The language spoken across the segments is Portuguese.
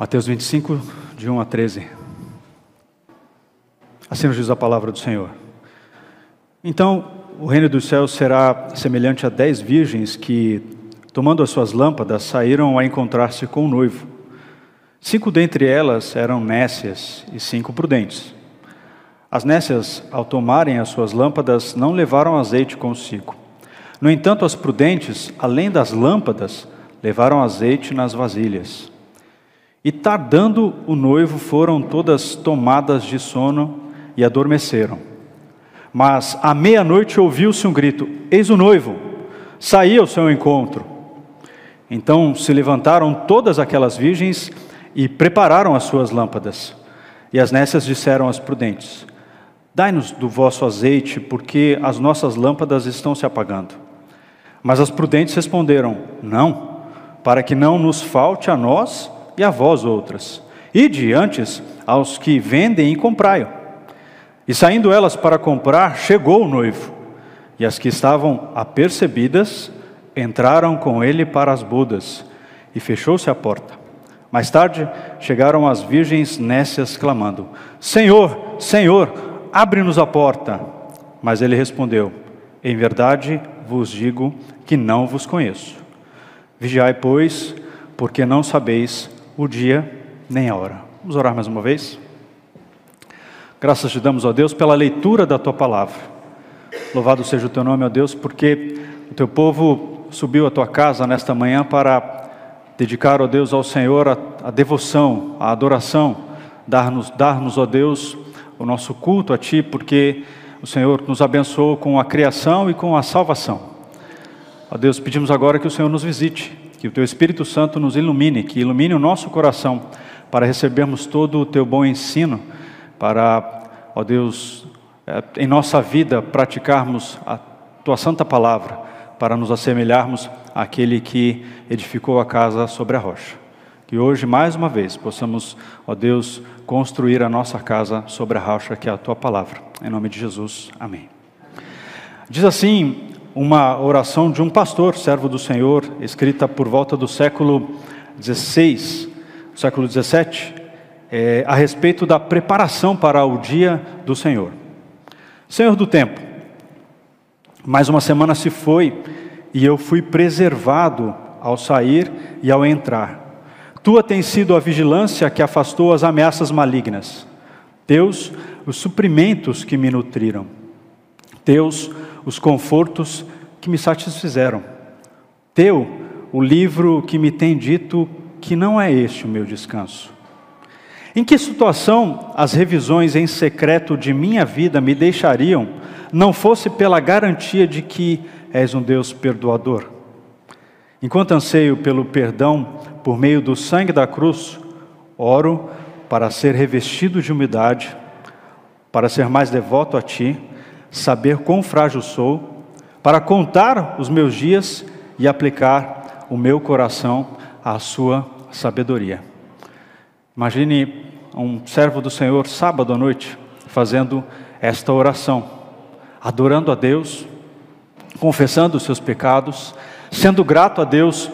Mateus 25, de 1 a 13. Assim nos diz a palavra do Senhor. Então, o reino dos céus será semelhante a dez virgens que, tomando as suas lâmpadas, saíram a encontrar-se com o noivo. Cinco dentre elas eram nécias e cinco prudentes. As nécias, ao tomarem as suas lâmpadas, não levaram azeite consigo. No entanto, as prudentes, além das lâmpadas, levaram azeite nas vasilhas. E tardando o noivo, foram todas tomadas de sono e adormeceram. Mas à meia-noite ouviu-se um grito: Eis o noivo, saí ao seu encontro. Então se levantaram todas aquelas virgens e prepararam as suas lâmpadas. E as nécias disseram às prudentes: Dai-nos do vosso azeite, porque as nossas lâmpadas estão se apagando. Mas as prudentes responderam: Não, para que não nos falte a nós e a vós outras. Ide antes aos que vendem e comprai-o. E saindo elas para comprar, chegou o noivo. E as que estavam apercebidas entraram com ele para as bodas, e fechou-se a porta. Mais tarde chegaram as virgens nécias, clamando: Senhor, Senhor, abre-nos a porta. Mas ele respondeu: Em verdade vos digo que não vos conheço. Vigiai, pois, porque não sabeis o dia nem a hora. Vamos orar mais uma vez? Graças te damos, ó Deus, pela leitura da tua palavra. Louvado seja o teu nome, ó Deus, porque o teu povo subiu à tua casa nesta manhã para dedicar, ó Deus, ao Senhor a, a devoção, a adoração, dar-nos, dar-nos, ó Deus, o nosso culto a ti, porque o Senhor nos abençoou com a criação e com a salvação. Ó Deus, pedimos agora que o Senhor nos visite, que o Teu Espírito Santo nos ilumine, que ilumine o nosso coração para recebermos todo o Teu bom ensino, para, ó Deus, eh, em nossa vida praticarmos a Tua santa palavra, para nos assemelharmos àquele que edificou a casa sobre a rocha. Que hoje, mais uma vez, possamos, ó Deus, construir a nossa casa sobre a rocha, que é a Tua palavra. Em nome de Jesus, amém. Diz assim uma oração de um pastor, servo do Senhor, escrita por volta do século XVI, século XVII, é, a respeito da preparação para o dia do Senhor. Senhor do tempo, mais uma semana se foi e eu fui preservado ao sair e ao entrar. Tua tem sido a vigilância que afastou as ameaças malignas. Teus, os suprimentos que me nutriram. Teus, os confortos que me satisfizeram. Teu, o livro que me tem dito que não é este o meu descanso. Em que situação as revisões em secreto de minha vida me deixariam, não fosse pela garantia de que és um Deus perdoador? Enquanto anseio pelo perdão por meio do sangue da cruz, oro para ser revestido de humildade, para ser mais devoto a Ti saber quão frágil sou, para contar os meus dias e aplicar o meu coração à sua sabedoria. Imagine um servo do Senhor sábado à noite fazendo esta oração, adorando a Deus, confessando os seus pecados, sendo grato a Deus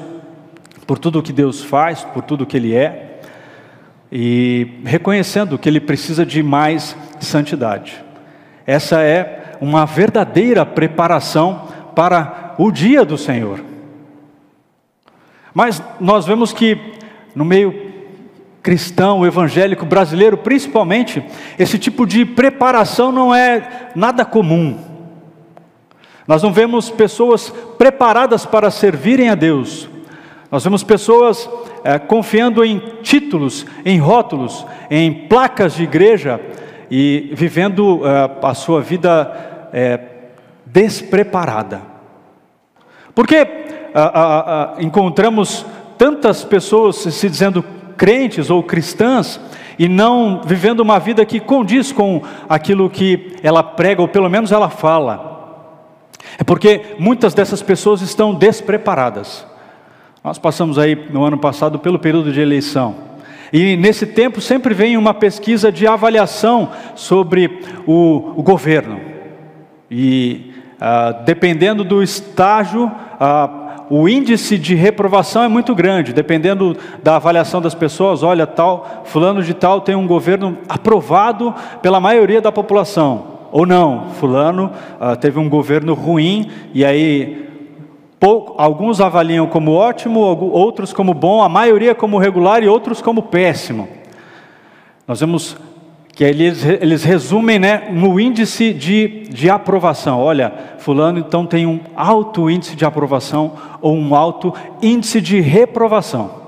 por tudo que Deus faz, por tudo que Ele é, e reconhecendo que Ele precisa de mais santidade. Essa é uma verdadeira preparação para o dia do Senhor. Mas nós vemos que no meio cristão, evangélico, brasileiro, principalmente, esse tipo de preparação não é nada comum. Nós não vemos pessoas preparadas para servirem a Deus. Nós vemos pessoas é, confiando em títulos, em rótulos, em placas de igreja, e vivendo uh, a sua vida é, despreparada. Porque uh, uh, encontramos tantas pessoas se dizendo crentes ou cristãs e não vivendo uma vida que condiz com aquilo que ela prega, ou pelo menos ela fala. É porque muitas dessas pessoas estão despreparadas. Nós passamos aí no ano passado pelo período de eleição. E nesse tempo sempre vem uma pesquisa de avaliação sobre o, o governo. E ah, dependendo do estágio, ah, o índice de reprovação é muito grande, dependendo da avaliação das pessoas. Olha, tal, fulano de tal tem um governo aprovado pela maioria da população. Ou não, fulano uh, teve um governo ruim e aí pouco, alguns avaliam como ótimo, outros como bom, a maioria como regular e outros como péssimo. Nós vemos que eles, eles resumem né, no índice de, de aprovação. Olha, fulano então tem um alto índice de aprovação ou um alto índice de reprovação.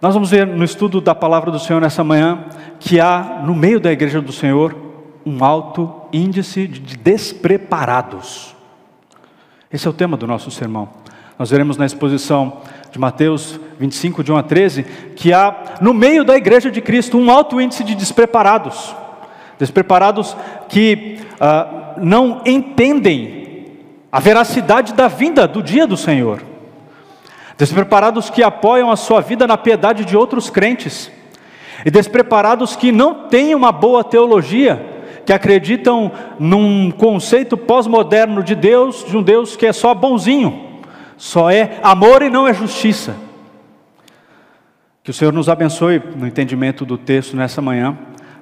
Nós vamos ver no estudo da palavra do Senhor nessa manhã que há no meio da igreja do Senhor um alto índice de despreparados. Esse é o tema do nosso sermão. Nós veremos na exposição de Mateus 25, de 1 a 13, que há no meio da igreja de Cristo um alto índice de despreparados. Despreparados que ah, não entendem a veracidade da vinda do dia do Senhor. Despreparados que apoiam a sua vida na piedade de outros crentes. E despreparados que não têm uma boa teologia, que acreditam num conceito pós-moderno de Deus, de um Deus que é só bonzinho só é amor e não é justiça. Que o Senhor nos abençoe no entendimento do texto nessa manhã,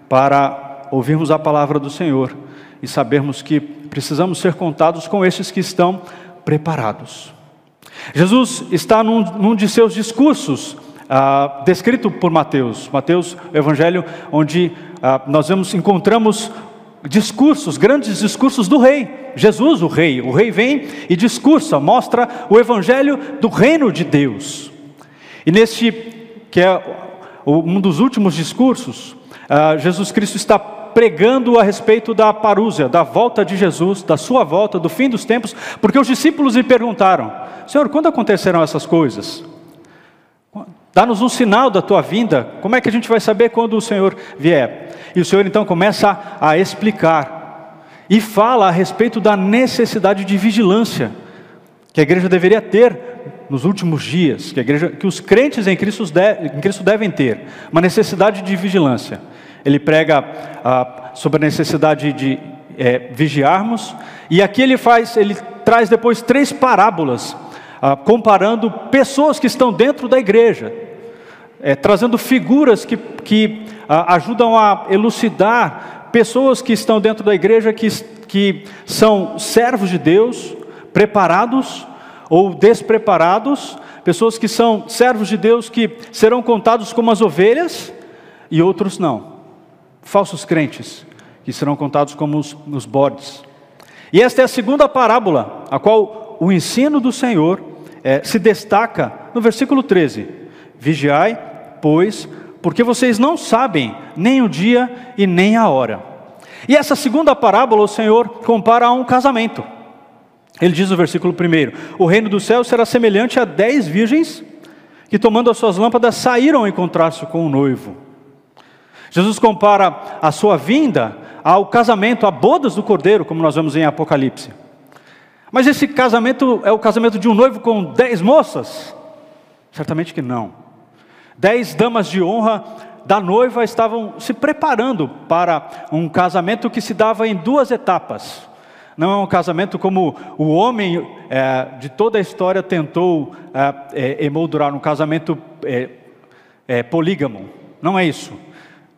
para ouvirmos a palavra do Senhor e sabermos que precisamos ser contados com estes que estão preparados. Jesus está num, num de seus discursos, ah, descrito por Mateus, Mateus, o Evangelho, onde ah, nós vemos, encontramos discursos, grandes discursos do rei. Jesus, o rei, o rei vem e discursa, mostra o evangelho do reino de Deus. E neste, que é um dos últimos discursos, ah, Jesus Cristo está pregando a respeito da parúzia, da volta de Jesus, da sua volta, do fim dos tempos, porque os discípulos lhe perguntaram: Senhor, quando acontecerão essas coisas? Dá-nos um sinal da tua vinda, como é que a gente vai saber quando o Senhor vier? E o Senhor então começa a, explicar e fala a respeito da necessidade de vigilância que a igreja deveria ter nos últimos dias, que, a igreja, que os crentes em Cristo, de, em Cristo devem ter, uma necessidade de vigilância. Ele prega ah, sobre a necessidade de é, vigiarmos, e aqui ele faz, ele traz depois três parábolas ah, comparando pessoas que estão dentro da igreja, é, trazendo figuras que, que ah, ajudam a elucidar pessoas que estão dentro da igreja que, que são servos de Deus, preparados ou despreparados, pessoas que são servos de Deus que serão contados como as ovelhas e outros não, falsos crentes que serão contados como os, os bodes. E esta é a segunda parábola, a qual o ensino do Senhor é, se destaca no versículo 13: Vigiai, pois, porque vocês não sabem nem o dia e nem a hora. E essa segunda parábola o Senhor compara a um casamento. Ele diz no versículo 1: O reino do céu será semelhante a dez virgens que, tomando as suas lâmpadas, saíram a encontrar-se com o noivo. Jesus compara a sua vinda ao casamento, a bodas do cordeiro, como nós vemos em Apocalipse. Mas esse casamento é o casamento de um noivo com dez moças? Certamente que não. Dez damas de honra da noiva estavam se preparando para um casamento que se dava em duas etapas. Não é um casamento como o homem é, de toda a história tentou é, é, emoldurar um casamento é, é, polígamo. Não é isso.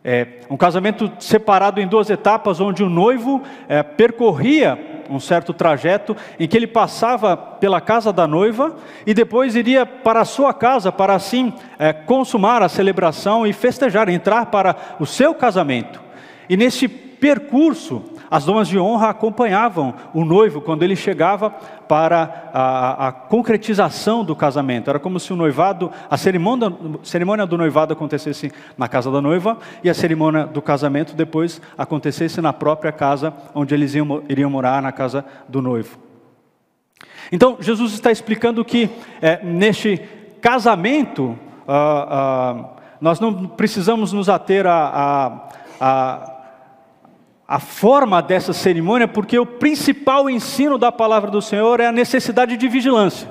É um casamento separado em duas etapas, onde o noivo é, percorria um certo trajeto em que ele passava pela casa da noiva e depois iria para a sua casa para assim é, consumar a celebração e festejar, entrar para o seu casamento. E nesse percurso, as damas de honra acompanhavam o noivo quando ele chegava para a, a, concretização do casamento. Era como se o noivado, a cerimônia, cerimônia do noivado acontecesse na casa da noiva e a cerimônia do casamento depois acontecesse na própria casa onde eles iam, iriam morar, na casa do noivo. Então, Jesus está explicando que é, neste casamento, ah, ah, nós não precisamos nos ater a, a, a a forma dessa cerimônia, porque o principal ensino da palavra do Senhor é a necessidade de vigilância.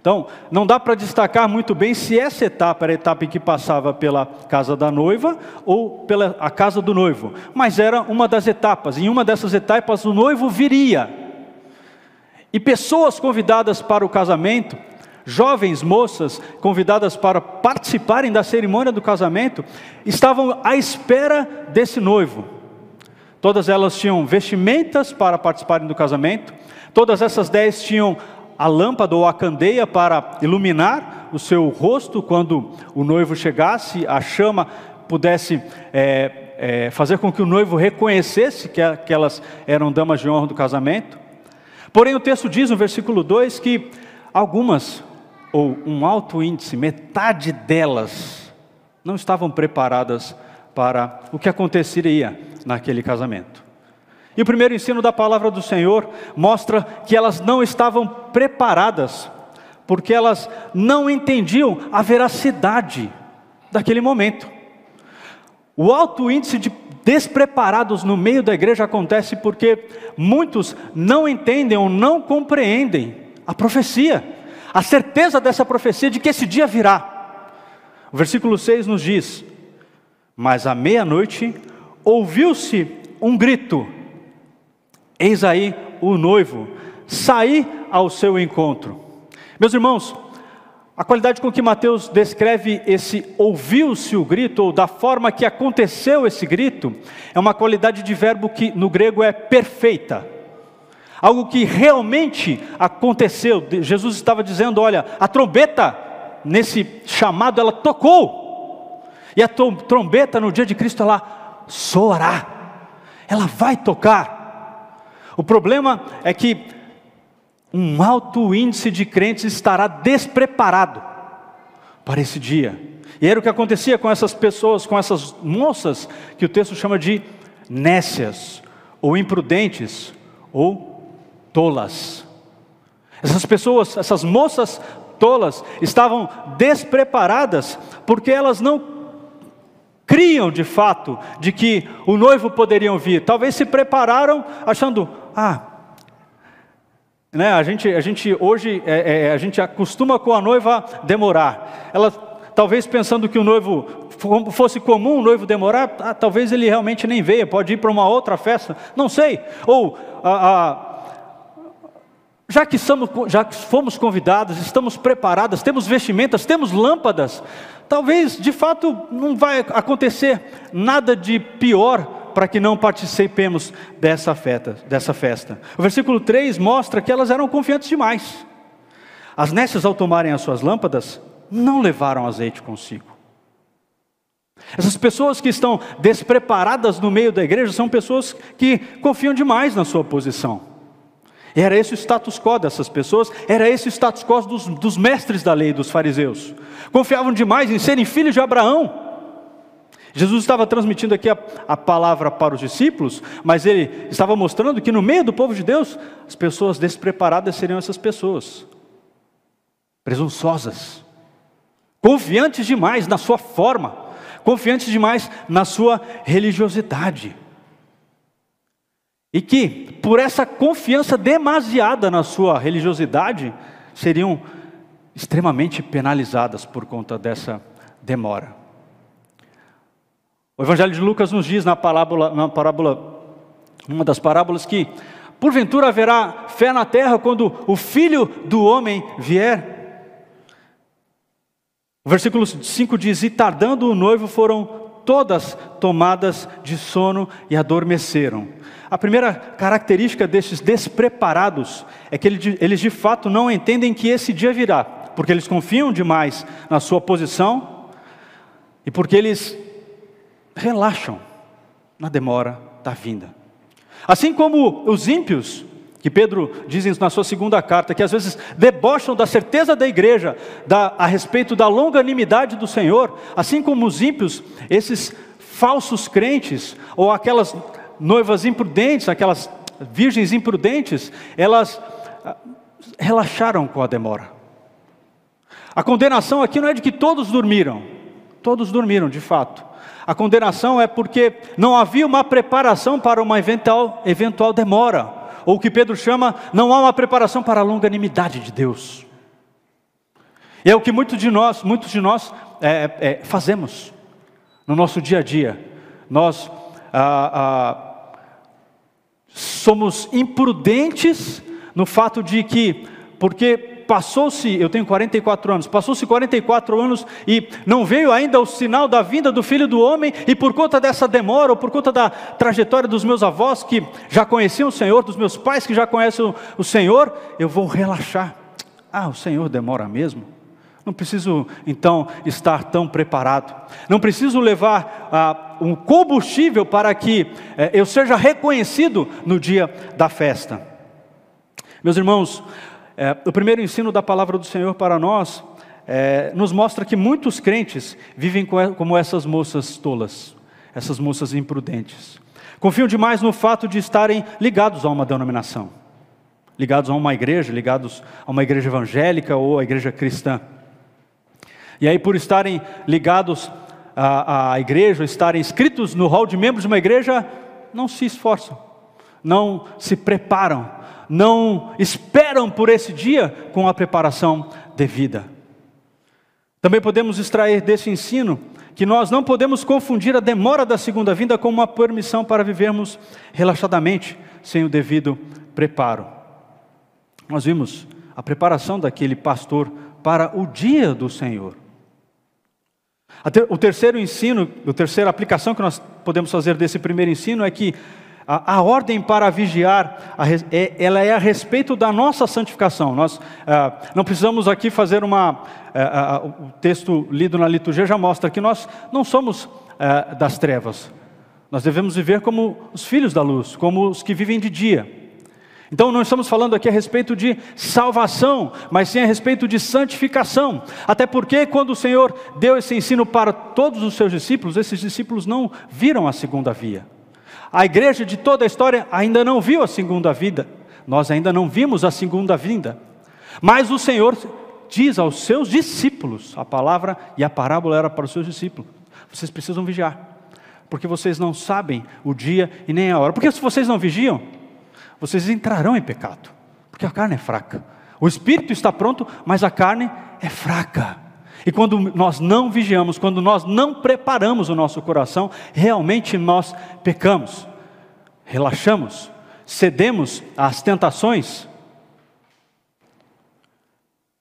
Então, não dá para destacar muito bem se essa etapa era a etapa em que passava pela casa da noiva ou pela a casa do noivo, mas era uma das etapas. Em uma dessas etapas, o noivo viria. e pessoas convidadas para o casamento, jovens moças convidadas para participarem da cerimônia do casamento, estavam à espera desse noivo. Todas elas tinham vestimentas para participarem do casamento, todas essas dez tinham a lâmpada ou a candeia para iluminar o seu rosto. Quando o noivo chegasse, a chama pudesse é, é, fazer com que o noivo reconhecesse que aquelas eram damas de honra do casamento. Porém, o texto diz no versículo 2 que algumas, ou um alto índice, metade delas, não estavam preparadas para o que aconteceria naquele casamento. E o primeiro ensino da palavra do Senhor mostra que elas não estavam preparadas, porque elas não entendiam a veracidade daquele momento. O alto índice de despreparados no meio da igreja acontece porque muitos não entendem ou não compreendem a profecia, a certeza dessa profecia de que esse dia virá. O versículo 6 nos diz: Mas à meia-noite ouviu-se um grito, eis aí o noivo, sair ao seu encontro. Meus irmãos, a qualidade com que Mateus descreve esse ouviu-se o grito, ou da forma que aconteceu esse grito, é uma qualidade de verbo que no grego é perfeita. Algo que realmente aconteceu. Jesus estava dizendo: olha, a trombeta, nesse chamado, ela tocou. E a trombeta no dia de Cristo, ela soará. Ela vai tocar. O problema é que um alto índice de crentes estará despreparado para esse dia. E era o que acontecia com essas pessoas, com essas moças, que o texto chama de nécias, ou imprudentes, ou tolas. Essas pessoas, essas moças tolas, estavam despreparadas, porque elas não criam de fato de que o noivo poderia vir. Talvez se prepararam achando, ah, né, a, gente, a gente hoje, é, é, a gente acostuma com a noiva demorar. Ela, talvez pensando que o noivo fosse comum o noivo demorar, ah, talvez ele realmente nem veia, pode ir para uma outra festa, não sei. Ou, já, que somos, já que fomos convidados, estamos preparadas, temos vestimentas, temos lâmpadas, talvez de fato não vai acontecer nada de pior para que não participemos dessa festa, dessa festa. O versículo 3 mostra que elas eram confiantes demais. As nécias, ao tomarem as suas lâmpadas, não levaram azeite consigo. Essas pessoas que estão despreparadas no meio da igreja são pessoas que confiam demais na sua posição. Era esse o status quo dessas pessoas, era esse o status quo dos, dos mestres da lei, dos fariseus. Confiavam demais em serem filhos de Abraão, Jesus estava transmitindo aqui a, a, palavra para os discípulos, mas ele estava mostrando que no meio do povo de Deus, as pessoas despreparadas seriam essas pessoas, presunçosas, confiantes demais na sua forma, confiantes demais na sua religiosidade. E que, por essa confiança demasiada na sua religiosidade, seriam extremamente penalizadas por conta dessa demora. O Evangelho de Lucas nos diz na parábola, na parábola, uma das parábolas que porventura haverá fé na terra quando o filho do homem vier. O versículo 5 diz: E tardando o noivo foram todas tomadas de sono e adormeceram. A primeira característica desses despreparados é que eles de fato não entendem que esse dia virá, porque eles confiam demais na sua posição e porque eles relaxam na demora da vinda. Assim como os ímpios, que Pedro diz na sua segunda carta, que às vezes debocham da certeza da igreja da, a respeito da longanimidade do Senhor, assim como os ímpios, esses falsos crentes, ou aquelas noivas imprudentes, aquelas virgens imprudentes, elas ah, relaxaram com a demora. A condenação aqui não é de que todos dormiram, todos dormiram de fato, a condenação é porque não havia uma preparação para uma eventual, eventual demora, ou que Pedro chama, não há uma preparação para a longanimidade de Deus. E é o que muitos de nós, muitos de nós é, é, fazemos no nosso dia a dia. Nós ah, ah, somos imprudentes no fato de que, porque passou-se, eu tenho 44 anos, passou-se 44 anos e não veio ainda o sinal da vinda do Filho do Homem, e por conta dessa demora, ou por conta da trajetória dos meus avós que já conheciam o Senhor, dos meus pais que já conhecem o Senhor, eu vou relaxar. Ah, o Senhor demora mesmo? Não preciso então estar tão preparado. Não preciso levar ah, um combustível para que eh, eu seja reconhecido no dia da festa. Meus irmãos, eh, o primeiro ensino da palavra do Senhor para nós eh, nos mostra que muitos crentes vivem como essas moças tolas, essas moças imprudentes. Confiam demais no fato de estarem ligados a uma denominação, ligados a uma igreja, ligados a uma igreja evangélica ou a igreja cristã. E aí, por estarem ligados à, à igreja, estarem inscritos no hall de membros de uma igreja, não se esforçam, não se preparam, não esperam por esse dia com a preparação devida. Também podemos extrair desse ensino que nós não podemos confundir a demora da segunda vinda com uma permissão para vivermos relaxadamente, sem o devido preparo. Nós vimos a preparação daquele pastor para o dia do Senhor. O terceiro ensino, a terceira aplicação que nós podemos fazer desse primeiro ensino é que a, a ordem para vigiar, a, é, ela é a respeito da nossa santificação. Nós ah, não precisamos aqui fazer uma. Ah, ah, o texto lido na liturgia já mostra que nós não somos das trevas. Nós devemos viver como os filhos da luz, como os que vivem de dia. Então não estamos falando aqui a respeito de salvação, mas sim a respeito de santificação. Até porque quando o Senhor deu esse ensino para todos os seus discípulos, esses discípulos não viram a segunda via. A igreja de toda a história ainda não viu a segunda vida. Nós ainda não vimos a segunda vinda. Mas o Senhor diz aos seus discípulos, a palavra e a parábola era para os seus discípulos: vocês precisam vigiar, porque vocês não sabem o dia e nem a hora. Porque se vocês não vigiam, vocês entrarão em pecado, porque a carne é fraca. O espírito está pronto, mas a carne é fraca. E quando nós não vigiamos, quando nós não preparamos o nosso coração, realmente nós pecamos, relaxamos, cedemos às tentações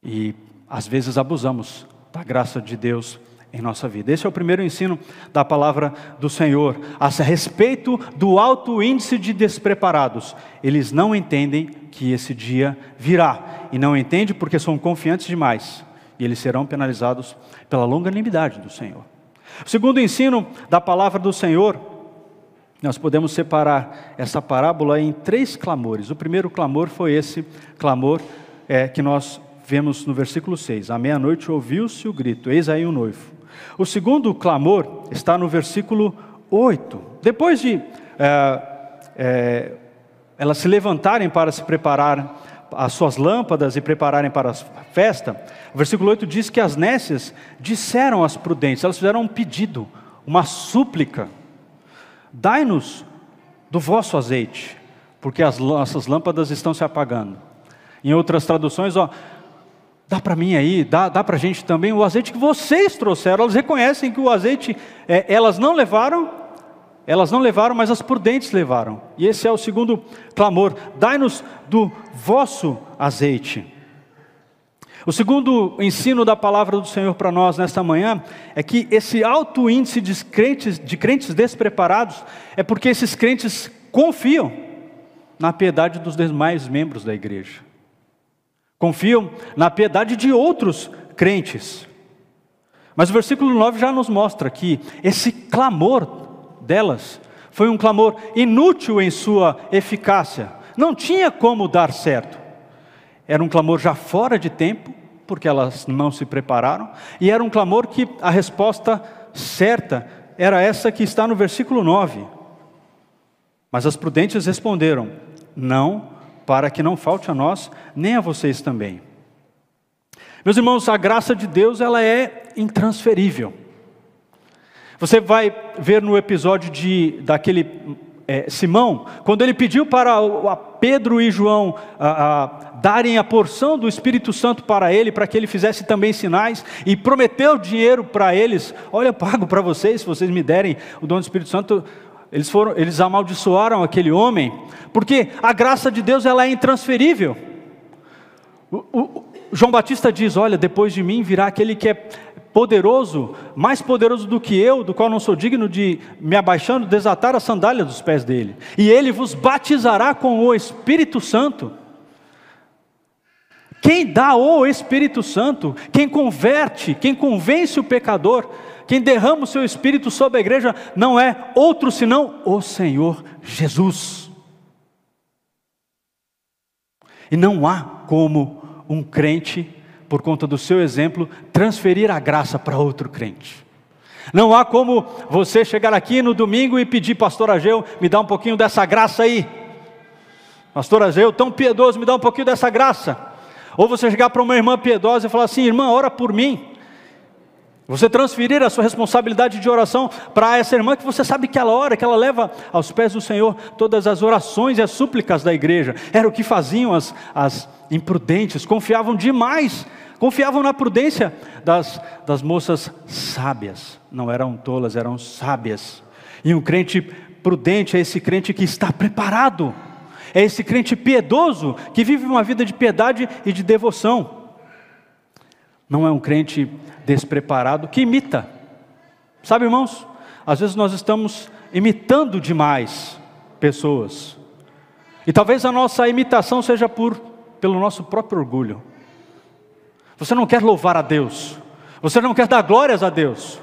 e às vezes abusamos da graça de Deus em nossa vida. Esse é o primeiro ensino da palavra do Senhor a respeito do alto índice de despreparados. Eles não entendem que esse dia virá e não entendem porque são confiantes demais e eles serão penalizados pela longanimidade do Senhor. O segundo ensino da palavra do Senhor, nós podemos separar essa parábola em três clamores. O primeiro clamor foi esse clamor é, que nós vemos no versículo 6. À meia-noite ouviu-se o grito: Eis aí o noivo. O segundo clamor está no versículo 8. Depois de é, é, elas se levantarem para se preparar as suas lâmpadas e prepararem para a festa, o versículo 8 diz que as nécias disseram às prudentes, elas fizeram um pedido, uma súplica: dai-nos do vosso azeite, porque as nossas lâmpadas estão se apagando. Em outras traduções, ó, Dá para mim aí, dá, dá para a gente também o azeite que vocês trouxeram. Elas reconhecem que o azeite é, elas não levaram, elas não levaram, mas as prudentes levaram. E esse é o segundo clamor: dai-nos do vosso azeite. O segundo ensino da palavra do Senhor para nós nesta manhã é que esse alto índice de crentes, de crentes despreparados é porque esses crentes confiam na piedade dos demais membros da igreja confiam na piedade de outros crentes. Mas o versículo 9 já nos mostra que esse clamor delas foi um clamor inútil em sua eficácia, não tinha como dar certo. Era um clamor já fora de tempo, porque elas não se prepararam, e era um clamor que a resposta certa era essa que está no versículo 9. Mas as prudentes responderam: Não para que não falte a nós, nem a vocês também. Meus irmãos, a graça de Deus ela é intransferível. Você vai ver no episódio de daquele é, Simão, quando ele pediu para a Pedro e João a, a, darem a porção do Espírito Santo para ele, para que ele fizesse também sinais, e prometeu dinheiro para eles: olha, eu pago para vocês, se vocês me derem o dom do Espírito Santo. eles, foram, eles amaldiçoaram aquele homem, porque a graça de Deus ela é intransferível. O, o, João Batista diz: Olha, depois de mim virá aquele que é poderoso, mais poderoso do que eu, do qual não sou digno de me abaixando, desatar a sandália dos pés dele. E ele vos batizará com o Espírito Santo. Quem dá o Espírito Santo, quem converte, quem convence o pecador, quem derrama o seu Espírito sobre a igreja, não é outro senão o Senhor Jesus. E não há como um crente por conta do seu exemplo, transferir a graça para outro crente. Não há como você chegar aqui no domingo e pedir, Pastor Ageu, me dá um pouquinho dessa graça aí. Pastor Ageu, tão piedoso, me dá um pouquinho dessa graça. Ou você chegar para uma irmã piedosa e falar assim, irmã, ora por mim. Você transferir a sua responsabilidade de oração para essa irmã que você sabe que ela ora, que ela leva aos pés do Senhor todas as orações e as súplicas da igreja. Era o que faziam as, as imprudentes, confiavam demais, confiavam na prudência das, das moças sábias. Não eram tolas, eram sábias. E um crente prudente é esse crente que está preparado, é esse crente piedoso que vive uma vida de piedade e de devoção. Não é um crente despreparado que imita. Sabe, irmãos? Às vezes nós estamos imitando demais pessoas. E talvez a nossa imitação seja por pelo nosso próprio orgulho. Você não quer louvar a Deus. Você não quer dar glórias a Deus.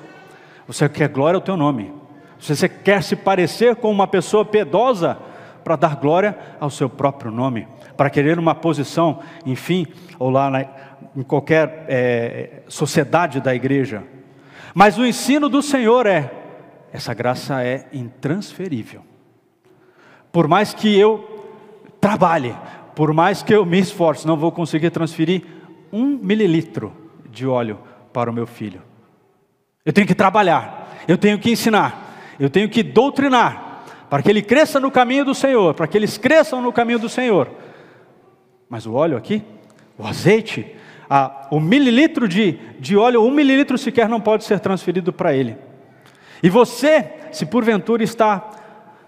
Você quer glória ao teu nome. Você quer se parecer com uma pessoa piedosa para dar glória ao seu próprio nome, para querer uma posição, enfim, ou lá na, em qualquer é, sociedade da igreja. Mas o ensino do Senhor é: essa graça é intransferível. Por mais que eu trabalhe, por mais que eu me esforce, não vou conseguir transferir um mililitro de óleo para o meu filho. Eu tenho que trabalhar, eu tenho que ensinar, eu tenho que doutrinar, para que ele cresça no caminho do Senhor, para que eles cresçam no caminho do Senhor. Mas o óleo aqui, o azeite, o mililitro de, de óleo, um mililitro sequer não pode ser transferido para ele. E você, se porventura está,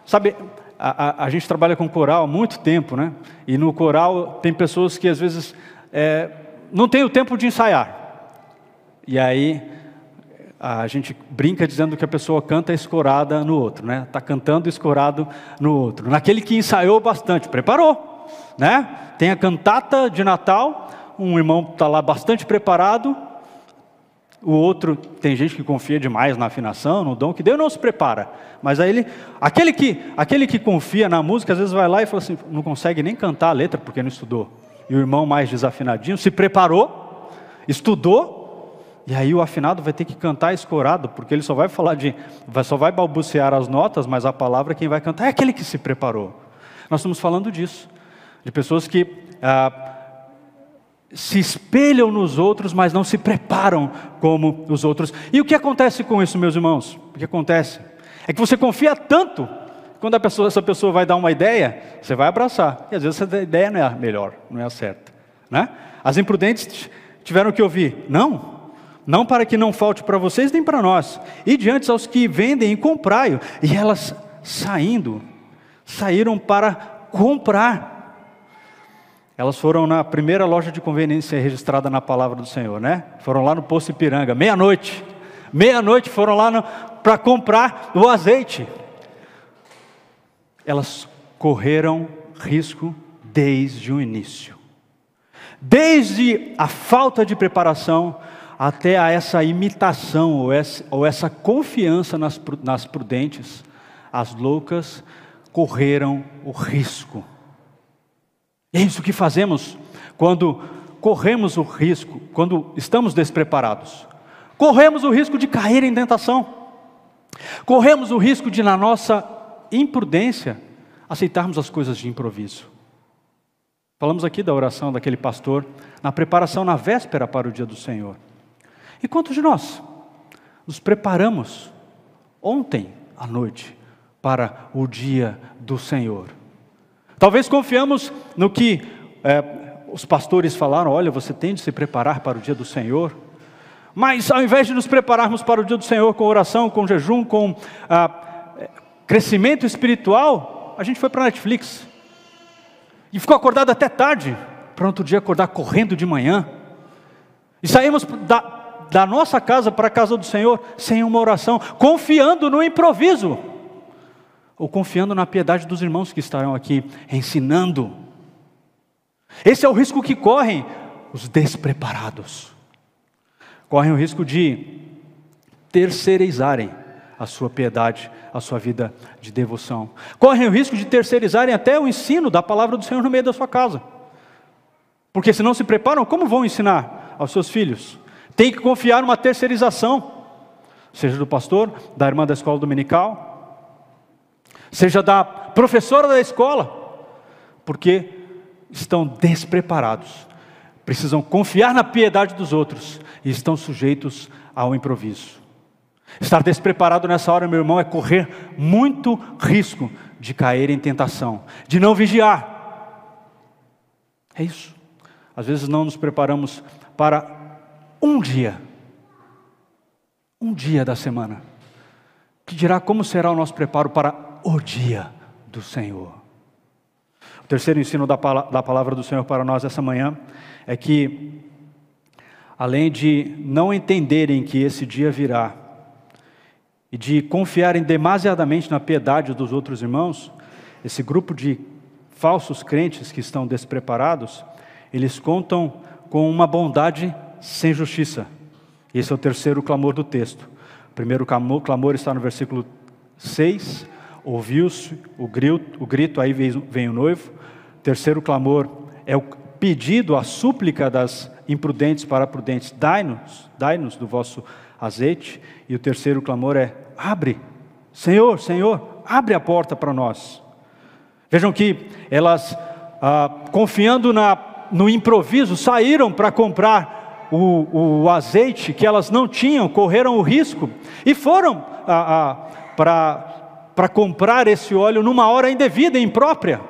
sabe, a, a, a, gente trabalha com coral há muito tempo, né? E no coral tem pessoas que às vezes é, não tem o tempo de ensaiar. E aí a gente brinca dizendo que a pessoa canta escorada no outro, né? Está cantando escorado no outro. Naquele que ensaiou bastante, preparou, né? Tem a cantata de Natal, um irmão está lá bastante preparado, o outro, tem gente que confia demais na afinação, no dom que Deus não se prepara. Mas aí ele, aquele que, aquele que confia na música, às vezes vai lá e fala assim, não consegue nem cantar a letra porque não estudou. E o irmão mais desafinadinho se preparou, estudou, e aí o afinado vai ter que cantar escorado, porque ele só vai falar de, só vai balbuciar as notas, mas a palavra quem vai cantar é aquele que se preparou. Nós estamos falando disso, de pessoas que ah, se espelham nos outros, mas não se preparam como os outros. E o que acontece com isso, meus irmãos? O que acontece? É que você confia tanto, quando pessoa, essa pessoa vai dar uma ideia, você vai abraçar. E às vezes essa ideia não é a melhor, não é a certa. Né? As imprudentes tiveram que ouvir: não, não para que não falte para vocês nem para nós. E diante aos que vendem e comprai. E elas saindo, saíram para comprar. Elas foram na primeira loja de conveniência registrada na palavra do Senhor, né? Foram lá no Poço Ipiranga, meia-noite. Meia-noite foram lá para comprar o azeite. Elas correram risco desde o início. Desde a falta de preparação até a essa imitação ou essa, confiança nas prudentes, as loucas correram o risco é isso que fazemos quando corremos o risco, quando estamos despreparados. Corremos o risco de cair em tentação. Corremos o risco de, na nossa imprudência, aceitarmos as coisas de improviso. Falamos aqui da oração daquele pastor, na preparação na véspera para o dia do Senhor. E quantos de nós nos preparamos ontem à noite para o dia do Senhor? Talvez confiamos no que é, os pastores falaram: olha, você tem de se preparar para o dia do Senhor. Mas ao invés de nos prepararmos para o dia do Senhor com oração, com jejum, com ah, crescimento espiritual, a gente foi para a Netflix. E ficou acordado até tarde, para outro dia acordar correndo de manhã. E saímos da, da nossa casa para a casa do Senhor sem uma oração, confiando no improviso, ou confiando na piedade dos irmãos que estarão aqui ensinando. Esse é o risco que correm os despreparados. Correm o risco de terceirizarem a sua piedade, a sua vida de devoção. Correm o risco de terceirizarem até o ensino da palavra do Senhor no meio da sua casa. Porque se não se preparam, como vão ensinar aos seus filhos? Tem que confiar numa terceirização, seja do pastor, da irmã da escola dominical, seja da professora da escola, porque estão despreparados, precisam confiar na piedade dos outros e estão sujeitos ao improviso. Estar despreparado nessa hora, meu irmão, é correr muito risco de cair em tentação, de não vigiar. É isso. Às vezes não nos preparamos para um dia, um dia da semana, que dirá como será o nosso preparo para o dia do Senhor. O terceiro ensino da palavra do Senhor para nós essa manhã é que, além de não entenderem que esse dia virá, e de confiarem demasiadamente na piedade dos outros irmãos, esse grupo de falsos crentes que estão despreparados, eles contam com uma bondade sem justiça. Esse é o terceiro clamor do texto. O primeiro clamor está no versículo 6. Ouviu-se o grito, o grito, aí vem o noivo. Terceiro clamor é o pedido, a súplica das imprudentes para prudentes: dai-nos, dai-nos do vosso azeite. E o terceiro clamor é: abre, Senhor, Senhor, abre a porta para nós. Vejam que elas, ah, confiando na, no improviso, saíram para comprar o, o, azeite que elas não tinham, correram o risco e foram ah, ah, para comprar esse óleo numa hora indevida imprópria.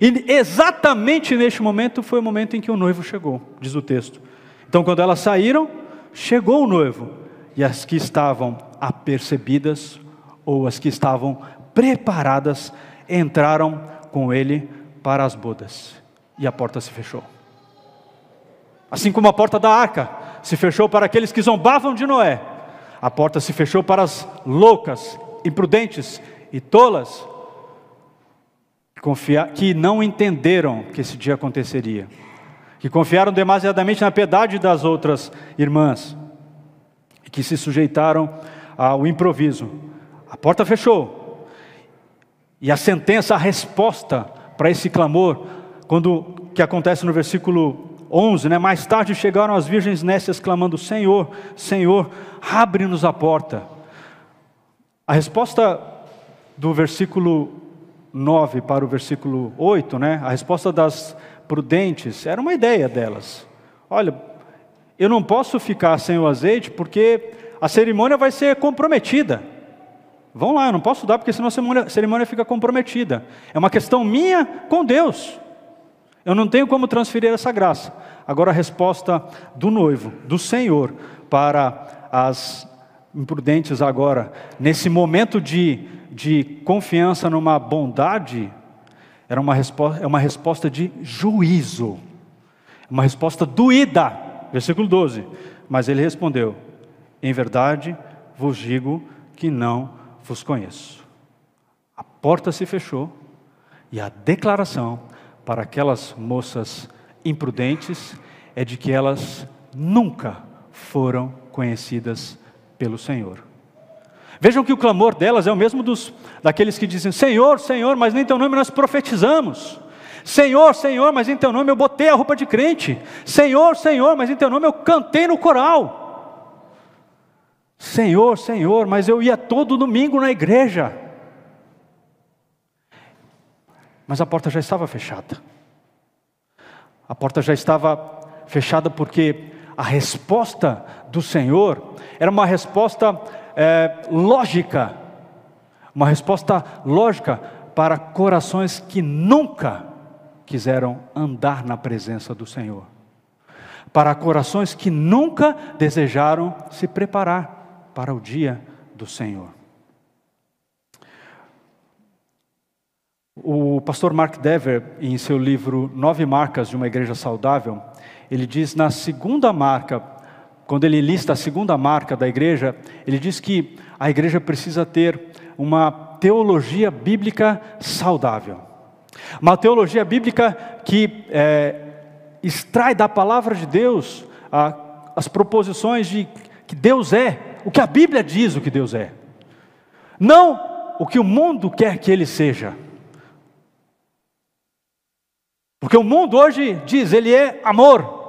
E exatamente neste momento foi o momento em que o noivo chegou, diz o texto. Então, quando elas saíram, chegou o noivo, e as que estavam apercebidas ou as que estavam preparadas entraram com ele para as bodas e a porta se fechou. Assim como a porta da arca se fechou para aqueles que zombavam de Noé, a porta se fechou para as loucas, imprudentes e tolas que não entenderam que esse dia aconteceria, que confiaram demasiadamente na piedade das outras irmãs e que se sujeitaram ao improviso. A porta fechou. E a sentença, a resposta para esse clamor, quando que acontece no versículo 11, né? Mais tarde chegaram as virgens nécias clamando: Senhor, Senhor, abre-nos a porta. A resposta do versículo 9 para o versículo 8, né? A resposta das prudentes era uma ideia delas. Olha, eu não posso ficar sem o azeite porque a cerimônia vai ser comprometida. Vão lá, eu não posso dar porque senão a cerimônia, a cerimônia fica comprometida. É uma questão minha com Deus. Eu não tenho como transferir essa graça. Agora a resposta do noivo, do Senhor, para as imprudentes agora, nesse momento de, de confiança numa bondade, era uma resposta, é uma resposta de juízo, uma resposta doída. Versículo 12. Mas ele respondeu: em verdade vos digo que não vos conheço. A porta se fechou e a declaração para aquelas moças imprudentes é de que elas nunca foram conhecidas pelo Senhor. Vejam que o clamor delas é o mesmo dos daqueles que dizem: Senhor, Senhor, mas nem teu nome nós profetizamos. Senhor, Senhor, mas em teu nome eu botei a roupa de crente. Senhor, Senhor, mas em teu nome eu cantei no coral. Senhor, Senhor, mas eu ia todo domingo na igreja. Mas a porta já estava fechada. A porta já estava fechada porque a resposta do Senhor era uma resposta é, lógica, uma resposta lógica para corações que nunca quiseram andar na presença do Senhor, para corações que nunca desejaram se preparar para o dia do Senhor. O pastor Mark Dever, em seu livro Nove Marcas de uma Igreja Saudável, ele diz na segunda marca, quando ele lista a segunda marca da igreja, ele diz que a igreja precisa ter uma teologia bíblica saudável. Uma teologia bíblica que é, extrai da palavra de Deus a, as proposições de que Deus é, o que a Bíblia diz o que Deus é. Não o que o mundo quer que ele seja. Porque o mundo hoje diz, ele é amor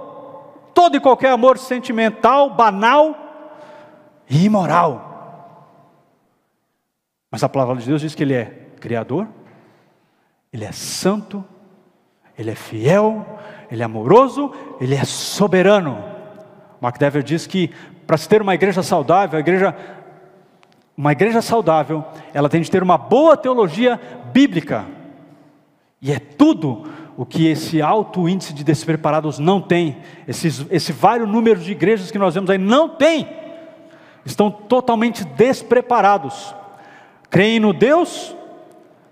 todo e qualquer amor sentimental, banal e imoral. Mas a palavra de Deus diz que Ele é Criador, Ele é santo, Ele é fiel, Ele é amoroso, Ele é soberano. Mark Dever diz que para se ter uma igreja saudável, igreja, uma igreja saudável, ela tem de ter uma boa teologia bíblica. E é tudo o que esse alto índice de despreparados não tem, esses, esse vário número de igrejas que nós vemos aí não tem, estão totalmente despreparados, creem no Deus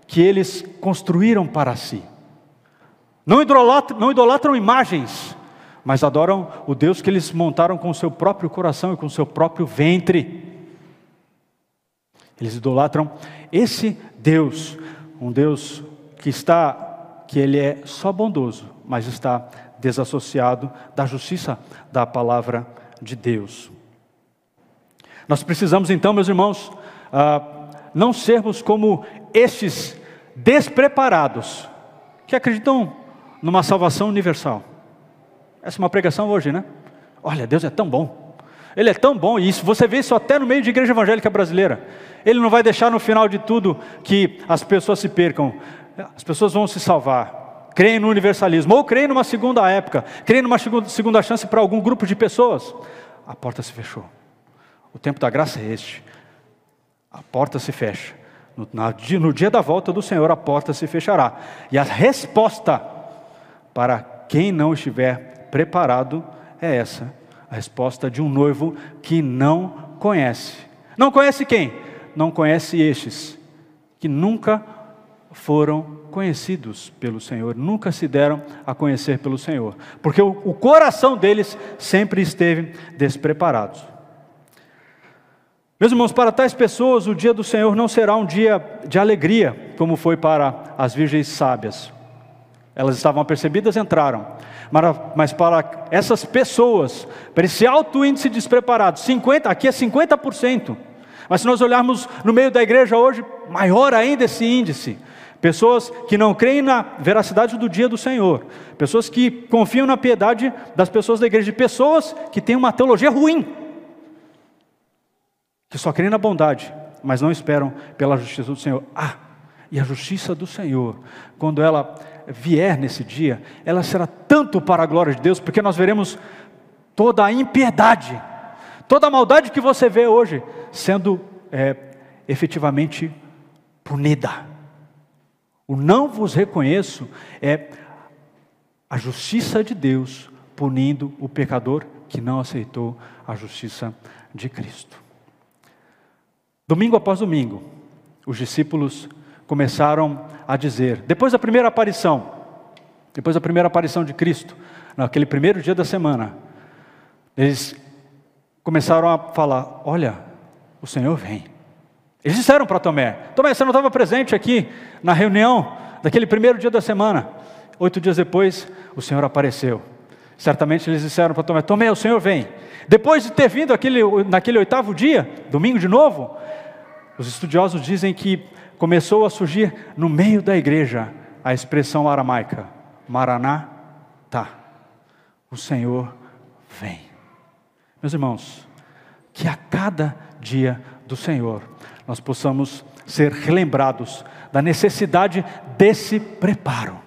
que eles construíram para si, não idolatram, não idolatram imagens, mas adoram o Deus que eles montaram com o seu próprio coração e com o seu próprio ventre. Eles idolatram esse Deus, um Deus que está que ele é só bondoso, mas está desassociado da justiça da palavra de Deus. Nós precisamos então, meus irmãos, ah, não sermos como estes despreparados que acreditam numa salvação universal. Essa é uma pregação hoje, né? Olha, Deus é tão bom. Ele é tão bom, e isso você vê isso até no meio de igreja evangélica brasileira. Ele não vai deixar no final de tudo que as pessoas se percam as pessoas vão se salvar. Creem no universalismo, ou creem numa segunda época, creem numa segunda chance para algum grupo de pessoas. A porta se fechou. O tempo da graça é este. A porta se fecha. No, na, no dia da volta do Senhor, a porta se fechará. E a resposta para quem não estiver preparado é essa: a resposta de um noivo que não conhece. Não conhece quem? Não conhece estes, que nunca foram conhecidos pelo Senhor, nunca se deram a conhecer pelo Senhor, porque o, o coração deles sempre esteve despreparado. Meus irmãos, para tais pessoas, o dia do Senhor não será um dia de alegria, como foi para as virgens sábias. Elas estavam apercebidas, entraram. Mas para essas pessoas, para esse alto índice de despreparados, 50, aqui é 50%. Mas se nós olharmos no meio da igreja hoje, maior ainda esse índice. Pessoas que não creem na veracidade do dia do Senhor, pessoas que confiam na piedade das pessoas da igreja, pessoas que têm uma teologia ruim, que só creem na bondade, mas não esperam pela justiça do Senhor. Ah, e a justiça do Senhor, quando ela vier nesse dia, ela será tanto para a glória de Deus, porque nós veremos toda a impiedade, toda a maldade que você vê hoje sendo é, efetivamente punida. O não vos reconheço é a justiça de Deus punindo o pecador que não aceitou a justiça de Cristo. Domingo após domingo, os discípulos começaram a dizer, depois da primeira aparição, depois da primeira aparição de Cristo, naquele primeiro dia da semana, eles começaram a falar: Olha, o Senhor vem. Eles disseram para Tomé: Tomé, você não estava presente aqui na reunião daquele primeiro dia da semana. Oito dias depois, o Senhor apareceu. Certamente eles disseram para Tomé: Tomé, o Senhor vem. Depois de ter vindo aquele, naquele oitavo dia, domingo de novo, os estudiosos dizem que começou a surgir no meio da igreja a expressão aramaica: Maraná, tá. O Senhor vem. Meus irmãos, que a cada dia do Senhor nós possamos ser relembrados da necessidade desse preparo,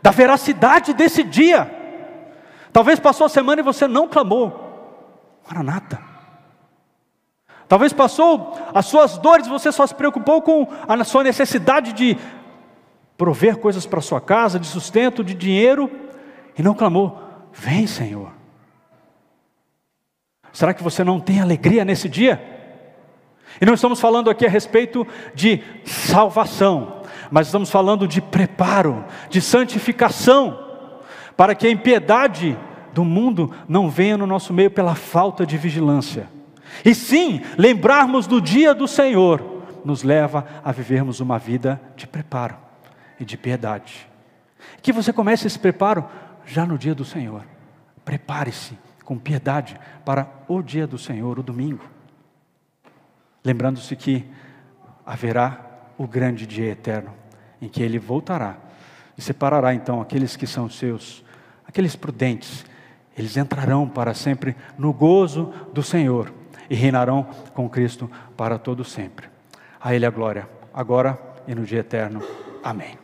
da veracidade desse dia. Talvez passou a semana e você não clamou, Maranata. Talvez passou as suas dores, você só se preocupou com a sua necessidade de prover coisas para sua casa, de sustento, de dinheiro, e não clamou: Vem, Senhor. Será que você não tem alegria nesse dia? E não estamos falando aqui a respeito de salvação, mas estamos falando de preparo, de santificação, para que a impiedade do mundo não venha no nosso meio pela falta de vigilância. E sim, lembrarmos do dia do Senhor nos leva a vivermos uma vida de preparo e de piedade. Que você comece esse preparo já no dia do Senhor. Prepare-se com piedade para o dia do Senhor, o domingo. Lembrando-se que haverá o grande dia eterno, em que ele voltará e separará então aqueles que são seus, aqueles prudentes, eles entrarão para sempre no gozo do Senhor e reinarão com Cristo para todo sempre. A Ele a glória, agora e no dia eterno. Amém.